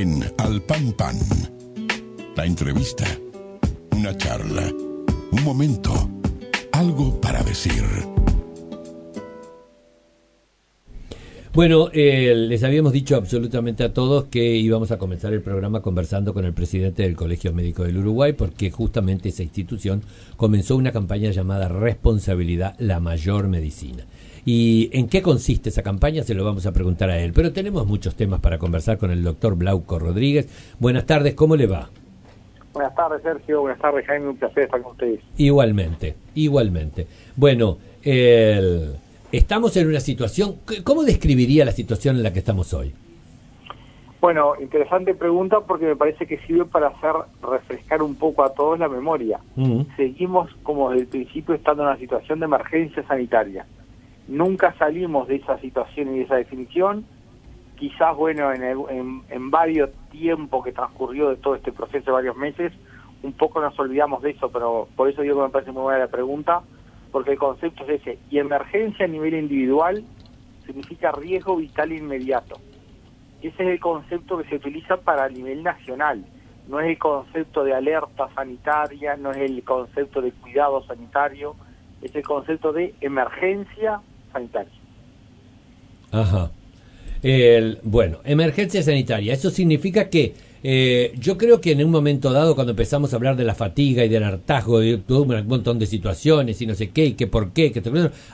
en Al Pan Pan. La entrevista, una charla, un momento, algo para decir. Bueno, eh, les habíamos dicho absolutamente a todos que íbamos a comenzar el programa conversando con el presidente del Colegio Médico del Uruguay porque justamente esa institución comenzó una campaña llamada Responsabilidad la Mayor Medicina. ¿Y en qué consiste esa campaña? Se lo vamos a preguntar a él. Pero tenemos muchos temas para conversar con el doctor Blauco Rodríguez. Buenas tardes, ¿cómo le va? Buenas tardes, Sergio. Buenas tardes, Jaime. Un placer estar con ustedes. Igualmente, igualmente. Bueno, el estamos en una situación, ¿cómo describiría la situación en la que estamos hoy? Bueno, interesante pregunta porque me parece que sirve para hacer refrescar un poco a todos la memoria. Mm. Seguimos como desde el principio estando en una situación de emergencia sanitaria. Nunca salimos de esa situación y de esa definición. Quizás, bueno, en, en, en varios tiempos que transcurrió de todo este proceso varios meses, un poco nos olvidamos de eso, pero por eso digo que me parece muy buena la pregunta porque el concepto es ese. Y emergencia a nivel individual significa riesgo vital inmediato. Ese es el concepto que se utiliza para nivel nacional. No es el concepto de alerta sanitaria, no es el concepto de cuidado sanitario, es el concepto de emergencia sanitaria. Ajá. bueno, emergencia sanitaria. Eso significa que eh, yo creo que en un momento dado, cuando empezamos a hablar de la fatiga y del hartazgo, de todo un montón de situaciones y no sé qué, y qué por qué, que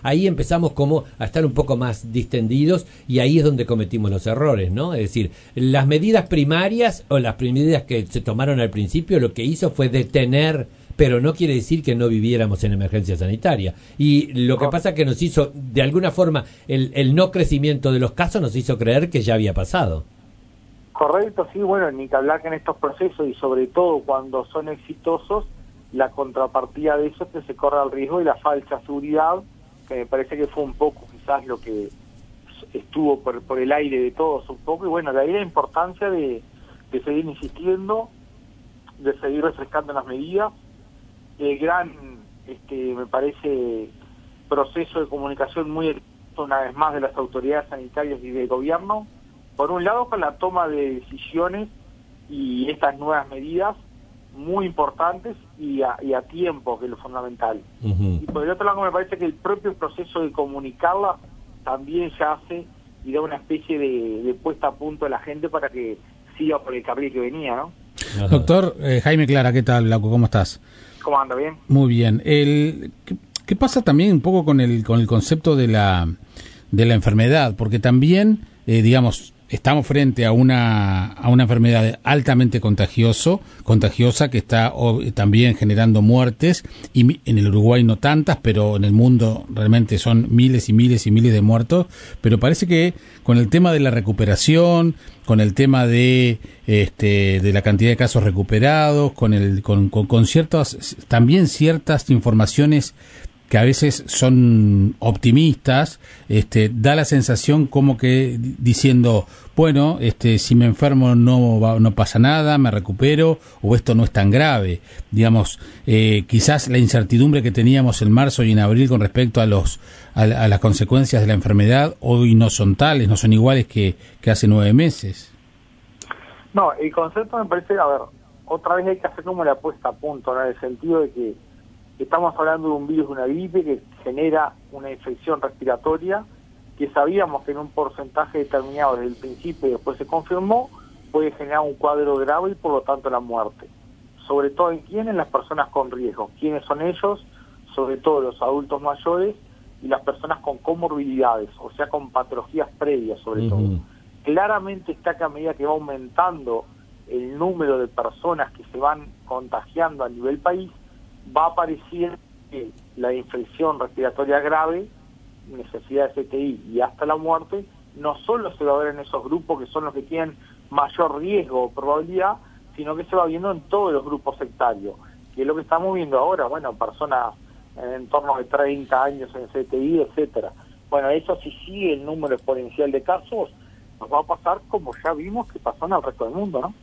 ahí empezamos como a estar un poco más distendidos y ahí es donde cometimos los errores, ¿no? Es decir, las medidas primarias o las medidas que se tomaron al principio lo que hizo fue detener pero no quiere decir que no viviéramos en emergencia sanitaria. Y lo que pasa que nos hizo, de alguna forma, el, el no crecimiento de los casos nos hizo creer que ya había pasado. Correcto, sí, bueno, ni que hablar que en estos procesos y sobre todo cuando son exitosos, la contrapartida de eso es que se corre el riesgo de la falsa seguridad, que me parece que fue un poco quizás lo que estuvo por, por el aire de todos un poco, y bueno, de ahí la importancia de, seguir insistiendo, de seguir refrescando las medidas, el gran, este, me parece, proceso de comunicación muy una vez más de las autoridades sanitarias y del gobierno, por un lado con la toma de decisiones y estas nuevas medidas muy importantes y a, tiempo, que es lo fundamental. Y por el otro lado me parece que el propio proceso de comunicarla también ya hace y da una especie de, puesta a punto a la gente para que siga por el carril que venía, ¿no? Doctor eh, Jaime Clara, ¿qué tal, Blanco? ¿Cómo estás? ¿Cómo anda? ¿Bien? Muy bien. El, ¿qué, ¿qué, pasa también un poco con el, con el concepto de la, de la enfermedad? Porque también, eh, digamos, estamos frente a una, a una enfermedad altamente contagioso, contagiosa que está también generando muertes y en el Uruguay no tantas, pero en el mundo realmente son miles y miles y miles de muertos, pero parece que con el tema de la recuperación, con el tema de este de la cantidad de casos recuperados, con el con, con, con ciertas también ciertas informaciones que a veces son optimistas, este, da la sensación como que diciendo, bueno, este, si me enfermo no, no pasa nada, me recupero, o esto no es tan grave. Digamos, eh, quizás la incertidumbre que teníamos en marzo y en abril con respecto a, los, a, las consecuencias de la enfermedad, hoy no son tales, no son iguales que, hace nueve meses. No, el concepto me parece, a ver, otra vez hay que hacer como la puesta a punto, en el sentido de que Estamos hablando de un virus, una gripe que genera una infección respiratoria que sabíamos que en un porcentaje determinado desde el principio y después se confirmó, puede generar un cuadro grave y por lo tanto la muerte. Sobre todo en quiénes, las personas con riesgo. ¿Quiénes son ellos? Sobre todo los adultos mayores y las personas con comorbilidades, o sea, con patologías previas sobre todo. Claramente está que a medida que va aumentando el número de personas que se van contagiando a nivel país, va a aparecer la infección respiratoria grave, necesidad de CTI y hasta la muerte, no solo se va a ver en esos grupos que son los que tienen mayor riesgo o probabilidad, sino que se va viendo en todos los grupos sectarios, que es lo que estamos viendo ahora, bueno, personas en torno de 30 años en CTI, etcétera. Bueno, eso si sigue el número exponencial de casos, nos va a pasar como ya vimos que pasó en el resto del mundo, ¿no?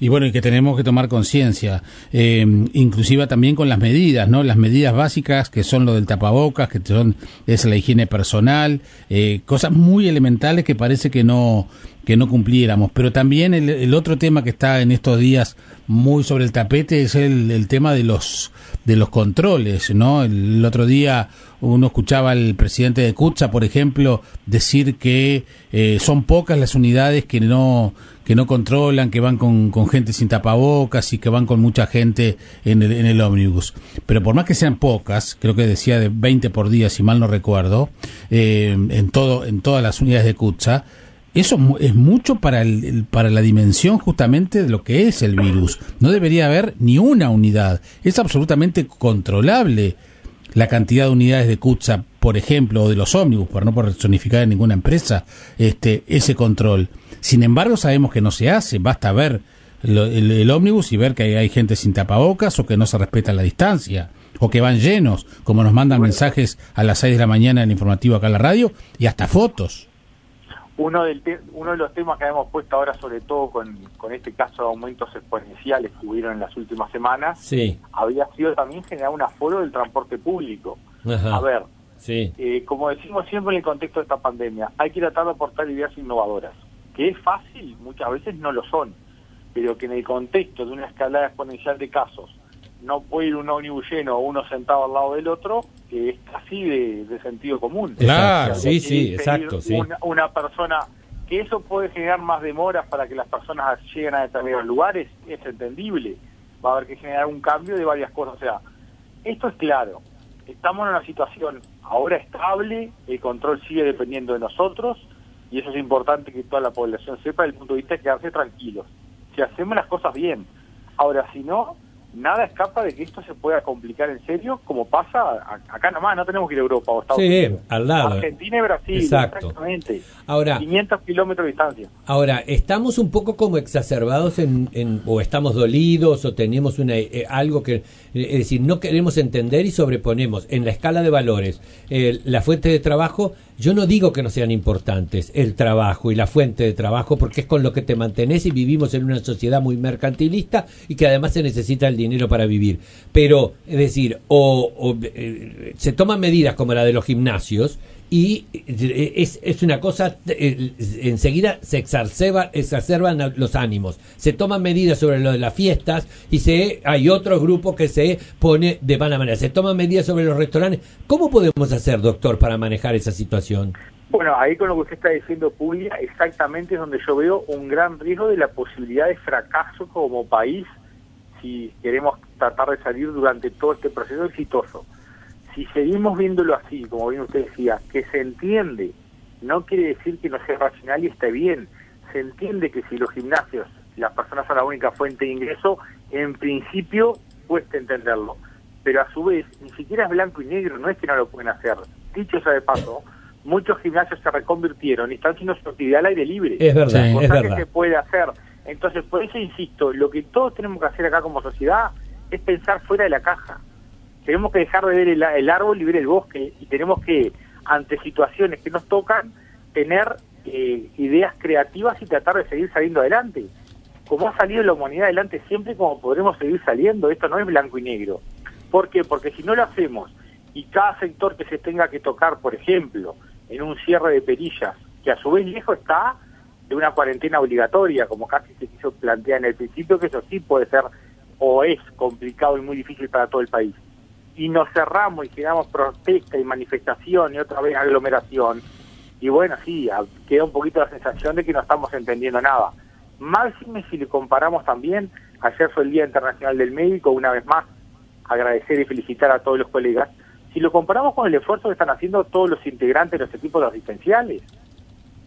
Y bueno, y que tenemos que tomar conciencia, eh, inclusiva también con las medidas, ¿no? Las medidas básicas que son lo del tapabocas, que son es la higiene personal, eh, cosas muy elementales que parece que no que no cumpliéramos. Pero también el, otro tema que está en estos días muy sobre el tapete es el, tema de los de los controles, ¿no? El, otro día uno escuchaba al presidente de Kutza, por ejemplo, decir que eh, son pocas las unidades que no que no controlan, que van con, con, gente sin tapabocas y que van con mucha gente en el, en el ómnibus. Pero por más que sean pocas, creo que decía de 20 por día, si mal no recuerdo, eh, en, todo, en todas las unidades de Kutza, eso es mucho para, el, para la dimensión justamente de lo que es el virus. No debería haber ni una unidad. Es absolutamente controlable la cantidad de unidades de Kutza, por ejemplo, o de los ómnibus, para no personificar en ninguna empresa, este, ese control. Sin embargo, sabemos que no se hace. Basta ver el, ómnibus y ver que hay, gente sin tapabocas o que no se respeta la distancia o que van llenos, como nos mandan mensajes a las 6 de la mañana en el informativo acá en la radio, y hasta fotos. Uno, del uno de los temas que hemos puesto ahora, sobre todo con, con este caso de aumentos exponenciales que hubieron en las últimas semanas, sí. había sido también generar un aforo del transporte público. A ver, sí. Eh, como decimos siempre en el contexto de esta pandemia, hay que tratar de aportar ideas innovadoras. Que es fácil, muchas veces no lo son, pero que en el contexto de una escalada exponencial de casos, no puede ir un ómnibus lleno o uno sentado al lado del otro, que es casi de, sentido común. Claro, sí, sí, exacto. Sí. Una, persona, que eso puede generar más demoras para que las personas lleguen a determinados lugares, es entendible. Va a haber que generar un cambio de varias cosas. O sea, esto es claro. Estamos en una situación ahora estable, el control sigue dependiendo de nosotros, y eso es importante que toda la población sepa desde el punto de vista de quedarse tranquilos. Si hacemos las cosas bien. Ahora, si no, nada escapa de que esto se pueda complicar en serio, como pasa acá nomás, no tenemos que ir a Europa o Estados sí, Unidos. al lado. Argentina y Brasil, exactamente. Ahora, 500 kilómetros de distancia. Ahora, estamos un poco como exacerbados en, o estamos dolidos o tenemos una, eh, algo que, eh, es decir, no queremos entender y sobreponemos en la escala de valores la fuente de trabajo yo no digo que no sean importantes el trabajo y la fuente de trabajo porque es con lo que te mantenés y vivimos en una sociedad muy mercantilista y que además se necesita el dinero para vivir. Pero, es decir, o, eh, se toman medidas como la de los gimnasios y eh, es, es una cosa, eh, enseguida se exacerba, exacerban los ánimos, se toman medidas sobre lo de las fiestas y se hay otro grupo que se pone de mala manera, se toman medidas sobre los restaurantes. ¿Cómo podemos hacer, doctor, para manejar esa situación? Bueno, ahí con lo que usted está diciendo, Puglia, exactamente es donde yo veo un gran riesgo de la posibilidad de fracaso como país si queremos tratar de salir durante todo este proceso exitoso si seguimos viéndolo así, como bien usted decía, que se entiende, no quiere decir que no sea racional y esté bien, se entiende que si los gimnasios, las personas son la única fuente de ingreso, en principio cuesta entenderlo, pero a su vez ni siquiera es blanco y negro, no es que no lo pueden hacer. Dicho sea de paso, muchos gimnasios se reconvirtieron y están haciendo su actividad al aire libre. Es verdad, cosa que se puede hacer. Entonces, por eso insisto, lo que todos tenemos que hacer acá como sociedad es pensar fuera de la caja tenemos que dejar de ver el, árbol y ver el bosque y tenemos que, ante situaciones que nos tocan, tener eh, ideas creativas y tratar de seguir saliendo adelante. Como ha salido la humanidad adelante siempre, como podremos seguir saliendo, esto no es blanco y negro. ¿Por qué? Porque si no lo hacemos y cada sector que se tenga que tocar, por ejemplo, en un cierre de perillas, que a su vez lejos está de una cuarentena obligatoria, como casi se quiso plantear en el principio, que eso sí puede ser o es complicado y muy difícil para todo el país y nos cerramos y generamos protesta y manifestación y otra vez aglomeración. Y bueno, sí, queda un poquito la sensación de que no estamos entendiendo nada. Máxime si le comparamos también, ayer fue el Día Internacional del Médico, una vez más, agradecer y felicitar a todos los colegas, si lo comparamos con el esfuerzo que están haciendo todos los integrantes de los equipos asistenciales,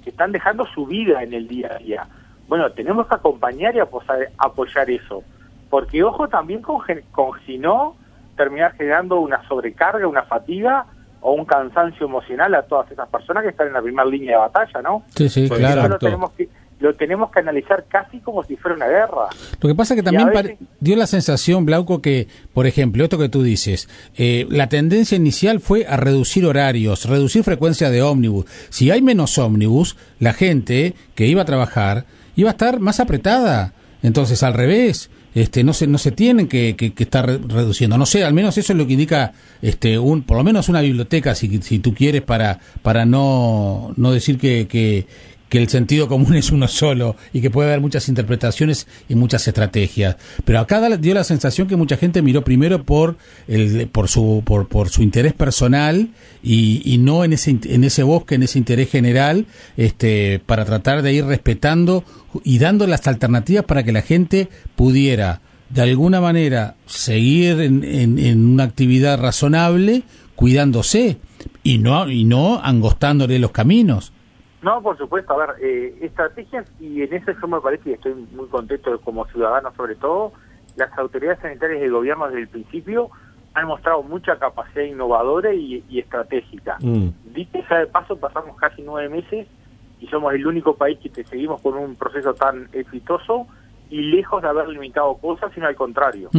que están dejando su vida en el día a día. Bueno, tenemos que acompañar y apoyar, apoyar eso, porque ojo también con, con si no, terminar generando una sobrecarga, una fatiga o un cansancio emocional a todas esas personas que están en la primera línea de batalla, ¿no? Sí, sí, claro. lo tenemos, que, lo tenemos que analizar casi como si fuera una guerra. Lo que pasa es que también dio la sensación, Blauco, que, por ejemplo, esto que tú dices, eh, la tendencia inicial fue a reducir horarios, reducir frecuencia de ómnibus. Si hay menos ómnibus, la gente que iba a trabajar iba a estar más apretada. Entonces, al revés, este, no se no se tienen que, que, estar reduciendo. No sé al menos eso es lo que indica este un por lo menos una biblioteca si, si tú quieres para para no no decir que, que, que el sentido común es uno solo y que puede haber muchas interpretaciones y muchas estrategias. Pero acá dio la sensación que mucha gente miró primero por el, por su por, por su interés personal y, y no en ese en ese bosque, en ese interés general, este para tratar de ir respetando y dando las alternativas para que la gente pudiera de alguna manera seguir en, en, una actividad razonable cuidándose y no y no angostándole los caminos. No, por supuesto, a ver, eh, estrategias, y en eso yo me parece, y estoy muy contento como ciudadano sobre todo, las autoridades sanitarias del gobierno desde el principio han mostrado mucha capacidad innovadora y, estratégica. Mm. Dice ya de paso, pasamos casi nueve meses y somos el único país que te seguimos con un proceso tan exitoso y lejos de haber limitado cosas, sino al contrario.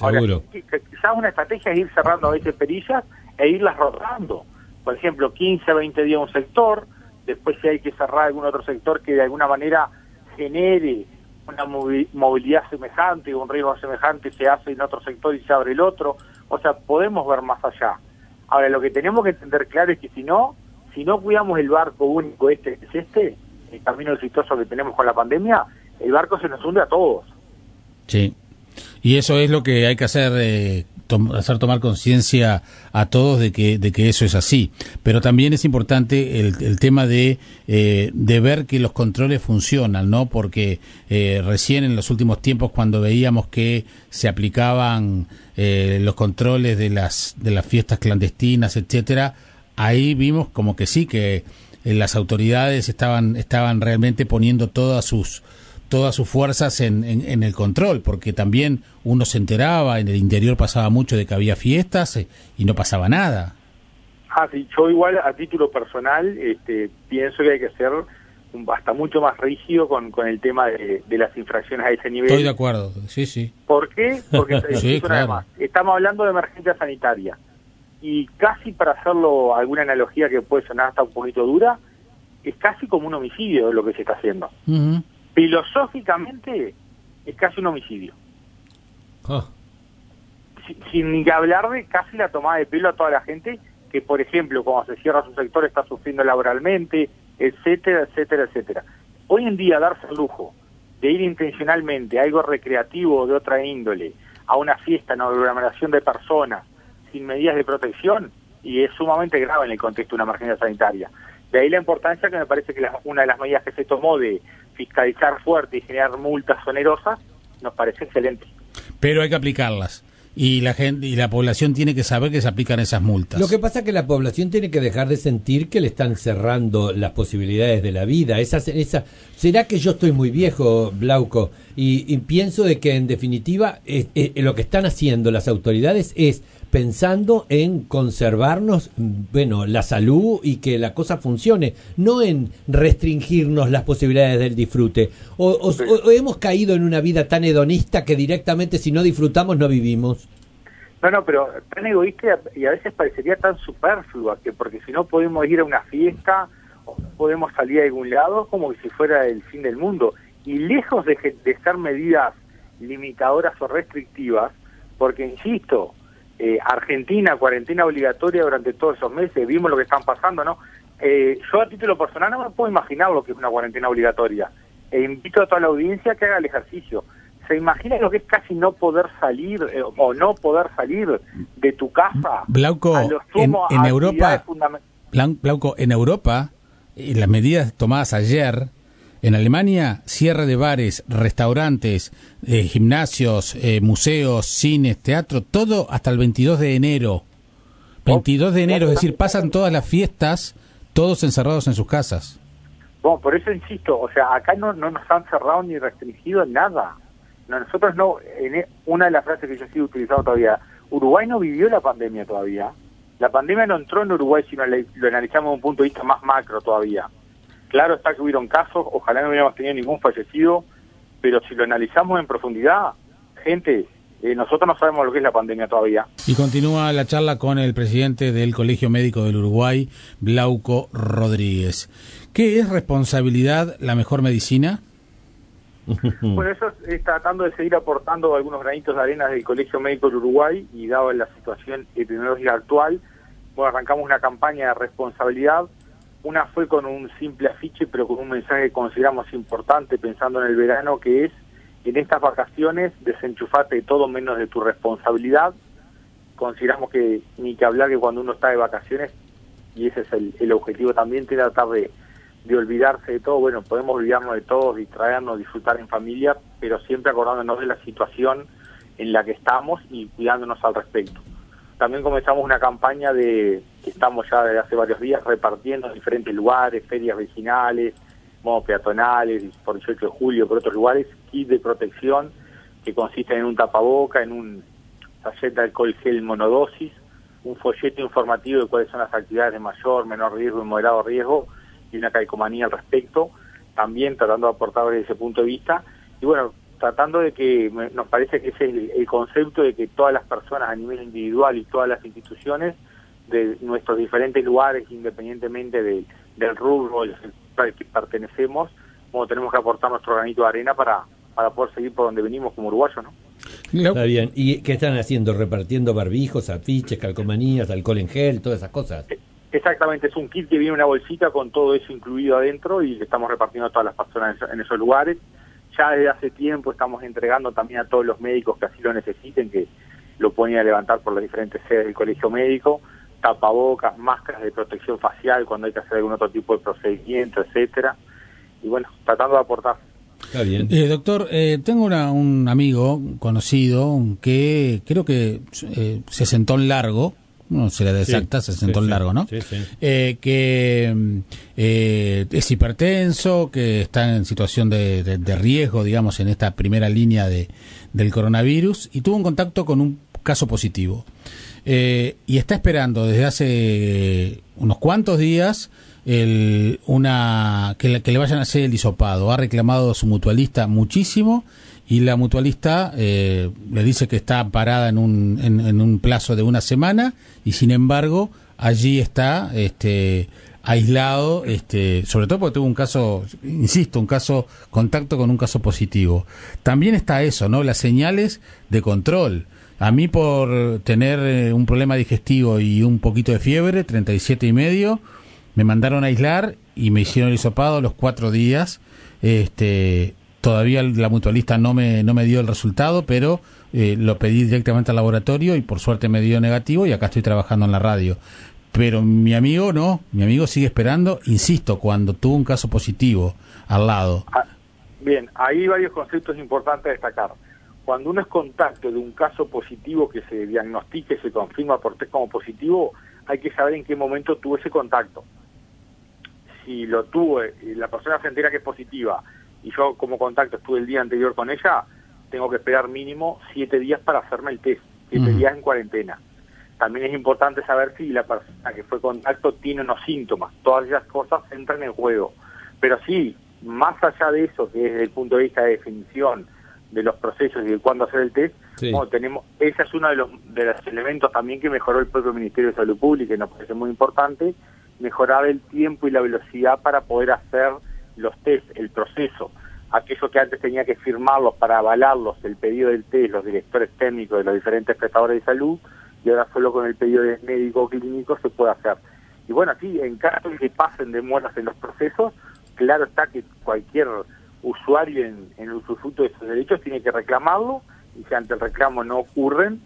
Ahora, quizás una estrategia es ir cerrando a veces perillas e irlas rotando. Por ejemplo, 15, 20 días un sector, después si hay que cerrar algún otro sector que de alguna manera genere una movilidad semejante o un riesgo semejante se hace en otro sector y se abre el otro. O sea, podemos ver más allá. Ahora, lo que tenemos que entender claro es que si no, si no cuidamos el barco único este es este, el camino exitoso que tenemos con la pandemia, el barco se nos hunde a todos. Sí. Y eso es lo que hay que hacer eh, hacer tomar conciencia a todos de que, de que eso es así. Pero también es importante el, el tema de, eh, de ver que los controles funcionan, ¿no? Porque eh, recién en los últimos tiempos, cuando veíamos que se aplicaban eh, los controles de las, de las fiestas clandestinas, etcétera, ahí vimos como que sí, que las autoridades estaban, estaban realmente poniendo todas sus todas sus fuerzas en, en, el control, porque también uno se enteraba, en el interior pasaba mucho de que había fiestas eh, y no pasaba nada. Ah, sí, yo igual a título personal este, pienso que hay que ser hasta mucho más rígido con, con el tema de, las infracciones a ese nivel. Estoy de acuerdo, sí, sí. ¿Por qué? Porque estamos hablando de emergencia sanitaria y casi para hacerlo alguna analogía que puede sonar hasta un poquito dura, es casi como un homicidio lo que se está haciendo filosóficamente es casi un homicidio. Ah. Sin, ni hablar de casi la tomada de pelo a toda la gente que, por ejemplo, cuando se cierra su sector está sufriendo laboralmente, etcétera, etcétera, etcétera. Hoy en día darse el lujo de ir intencionalmente a algo recreativo de otra índole, a una fiesta, una aglomeración de personas, sin medidas de protección, y es sumamente grave en el contexto de una emergencia sanitaria. De ahí la importancia que me parece que una de las medidas que se tomó de fiscalizar fuerte y generar multas onerosas nos parece excelente. Pero hay que aplicarlas. Y la gente y la población tiene que saber que se aplican esas multas. Lo que pasa es que la población tiene que dejar de sentir que le están cerrando las posibilidades de la vida. Esa, esa, ¿Será que yo estoy muy viejo, Blauco? Y, pienso de que en definitiva lo que están haciendo las autoridades es pensando en conservarnos, bueno, la salud y que la cosa funcione, no en restringirnos las posibilidades del disfrute. O, hemos caído en una vida tan hedonista que directamente si no disfrutamos no vivimos. No, no, pero tan egoísta y a veces parecería tan superflua que porque si no podemos ir a una fiesta o podemos salir a algún lado como si fuera el fin del mundo. Y lejos de, de ser medidas limitadoras o restrictivas, porque insisto, eh, Argentina, cuarentena obligatoria durante todos esos meses, vimos lo que están pasando, ¿no? Eh, yo a título personal no me puedo imaginar lo que es una cuarentena obligatoria. E invito a toda la audiencia que haga el ejercicio. ¿Se imagina lo que es casi no poder salir eh, o no poder salir de tu casa? Blauco, en, en Europa, Blauco, en Europa, las medidas tomadas ayer en Alemania, cierre de bares, restaurantes, eh, gimnasios, eh, museos, cines, teatro, todo hasta el 22 de enero. 22 de enero, es decir, pasan todas las fiestas, todos encerrados en sus casas. Bueno, por eso insisto, o sea, acá no, no nos han cerrado ni restringido nada. nosotros no, en e, una de las frases que yo sigo utilizando todavía, Uruguay no vivió la pandemia todavía. La pandemia no entró en Uruguay, sino lo analizamos desde un punto de vista más macro todavía. Claro está que hubieron casos, ojalá no hubiéramos tenido ningún fallecido, pero si lo analizamos en profundidad, gente, eh, nosotros no sabemos lo que es la pandemia todavía. Y continúa la charla con el presidente del Colegio Médico del Uruguay, Blauco Rodríguez. ¿Qué es responsabilidad la mejor medicina? Bueno, eso es tratando de seguir aportando algunos granitos de arena del Colegio Médico del Uruguay y dado la situación epidemiológica actual, bueno, arrancamos una campaña de responsabilidad Una fue con un simple afiche, pero con un mensaje que consideramos importante, pensando en el verano, que es, en estas vacaciones, desenchufate de todo menos de tu responsabilidad. Consideramos que ni que hablar que cuando uno está de vacaciones, y ese es el, objetivo también, tratar de, de olvidarse de todo. Bueno, podemos olvidarnos de todo, distraernos, disfrutar en familia, pero siempre acordándonos de la situación en la que estamos y cuidándonos al respecto. También comenzamos una campaña de estamos ya desde hace varios días repartiendo en diferentes lugares, ferias vecinales, modos peatonales, por 18 de julio, por otros lugares, kit de protección que consisten en un tapaboca, en un sachet de alcohol gel monodosis, un folleto informativo de cuáles son las actividades de mayor, menor riesgo y moderado riesgo y una calcomanía al respecto, también tratando de aportar desde ese punto de vista. Y bueno, tratando de que nos parece que es el, concepto de que todas las personas a nivel individual y todas las instituciones de nuestros diferentes lugares, independientemente del rubro al que pertenecemos, como tenemos que aportar nuestro granito de arena para, para poder seguir por donde venimos como uruguayos, ¿no? Está bien. ¿Y qué están haciendo? ¿Repartiendo barbijos, afiches, calcomanías, alcohol en gel, todas esas cosas? E, exactamente, es un kit que viene en una bolsita con todo eso incluido adentro y le estamos repartiendo a todas las personas en esos lugares ya desde hace tiempo estamos entregando también a todos los médicos que así lo necesiten, que lo pueden a levantar por las diferentes sedes del colegio médico, tapabocas, máscaras de protección facial cuando hay que hacer algún otro tipo de procedimiento, etcétera. Y bueno, tratando de aportar. Está bien. Eh, doctor, eh, tengo un amigo conocido que creo que eh, se sentó en largo no será de exacta, se sentó largo, ¿no? Eh, que eh, es hipertenso, que está en situación de, riesgo, digamos, en esta primera línea de, del coronavirus y tuvo un contacto con un caso positivo. Eh, y está esperando desde hace unos cuantos días el, una que le, vayan a hacer el hisopado. Ha reclamado su mutualista muchísimo y la mutualista eh, le dice que está parada en un, en, un plazo de una semana y sin embargo allí está este aislado este sobre todo porque tuvo un caso insisto un caso contacto con un caso positivo. También está eso no las señales de control a mí por tener eh, un problema digestivo y un poquito de fiebre 37 y medio me mandaron a aislar y me hicieron el hisopado los cuatro días este Todavía la mutualista no me, no me dio el resultado, pero eh, lo pedí directamente al laboratorio y por suerte me dio negativo y acá estoy trabajando en la radio. Pero mi amigo no, mi amigo sigue esperando, insisto, cuando tuvo un caso positivo al lado. Ah, bien, hay varios conceptos importantes a destacar. Cuando uno es contacto de un caso positivo que se diagnostique, se confirma por test como positivo, hay que saber en qué momento tuvo ese contacto. Si lo tuvo y la persona se entera que es positiva y yo como contacto estuve el día anterior con ella, tengo que esperar mínimo siete días para hacerme el test, siete días en cuarentena. También es importante saber si la persona que fue contacto tiene unos síntomas. Todas esas cosas entran en juego. Pero sí, más allá de eso, que es desde el punto de vista de definición de los procesos y de cuándo hacer el test, tenemos, ese es uno de los, de los elementos también que mejoró el propio Ministerio de Salud Pública y nos parece muy importante, mejorar el tiempo y la velocidad para poder hacer los test, el proceso, aquello que antes tenía que firmarlos para avalarlos, el pedido del test, los directores técnicos de los diferentes prestadores de salud, y ahora solo con el pedido de médico clínico se puede hacer. Y bueno, aquí en caso de que pasen demoras en los procesos, claro está que cualquier usuario en, en el usufructo de esos derechos tiene que reclamarlo, y si ante el reclamo no ocurren,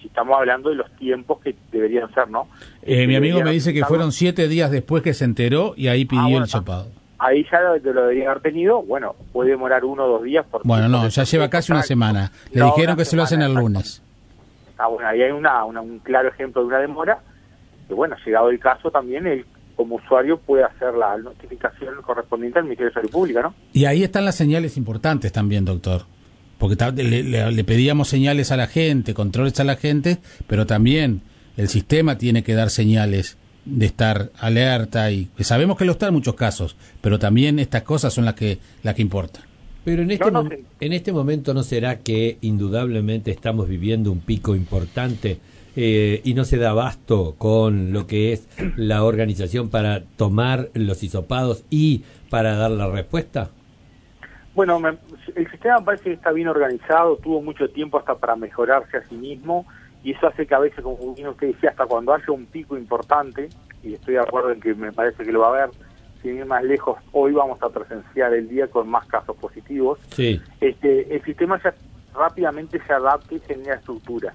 si estamos hablando de los tiempos que deberían ser, ¿no? Eh, mi amigo me dice que fueron siete días después que se enteró y ahí pidió ah, el chapado ahí ya lo, lo debería haber tenido, bueno, puede demorar uno o dos días. bueno, no, ya lleva casi una semana. Le dijeron que se lo hacen el lunes. Ah, bueno, ahí hay una, un claro ejemplo de una demora, que bueno, llegado el caso también él como usuario puede hacer la notificación correspondiente al Ministerio de Salud Pública, ¿no? Y ahí están las señales importantes también, doctor. Porque le, le pedíamos señales a la gente, controles a la gente, pero también el sistema tiene que dar señales de estar alerta y sabemos que lo está en muchos casos, pero también estas cosas son las que las que importan. Pero en este, en este momento no será que indudablemente estamos viviendo un pico importante eh, y no se da abasto con lo que es la organización para tomar los hisopados y para dar la respuesta. Bueno, el sistema parece que está bien organizado, tuvo mucho tiempo hasta para mejorarse a sí mismo y eso hace que a veces, como usted decía, hasta cuando haya un pico importante, y estoy de acuerdo en que me parece que lo va a haber, sin ir más lejos, hoy vamos a presenciar el día con más casos positivos. Sí. Este, el sistema ya rápidamente se adapta y genera estructuras,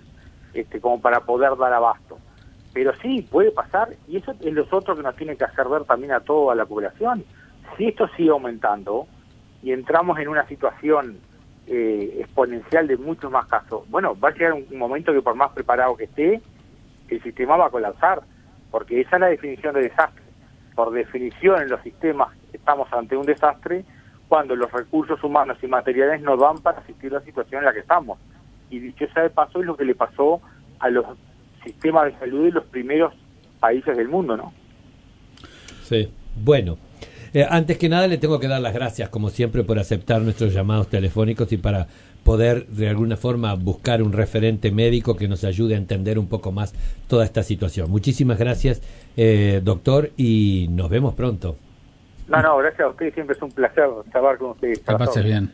este, como para poder dar abasto. Pero sí, puede pasar, y eso es lo otro que nos tiene que hacer ver también a toda la población. Si esto sigue aumentando y entramos en una situación eh, exponencial de muchos más casos, bueno, va a llegar un, momento que por más preparado que esté, el sistema va a colapsar, porque esa es la definición de desastre. Por definición en los sistemas estamos ante un desastre cuando los recursos humanos y materiales no dan para asistir a la situación en la que estamos. Y dicho sea de paso, es lo que le pasó a los sistemas de salud de los primeros países del mundo, ¿no? Sí, bueno. Eh, antes que nada le tengo que dar las gracias, como siempre, por aceptar nuestros llamados telefónicos y para poder de alguna forma buscar un referente médico que nos ayude a entender un poco más toda esta situación. Muchísimas gracias, eh, doctor, y nos vemos pronto. No, no, gracias a usted, siempre es un placer estar con ustedes. Que pase bien.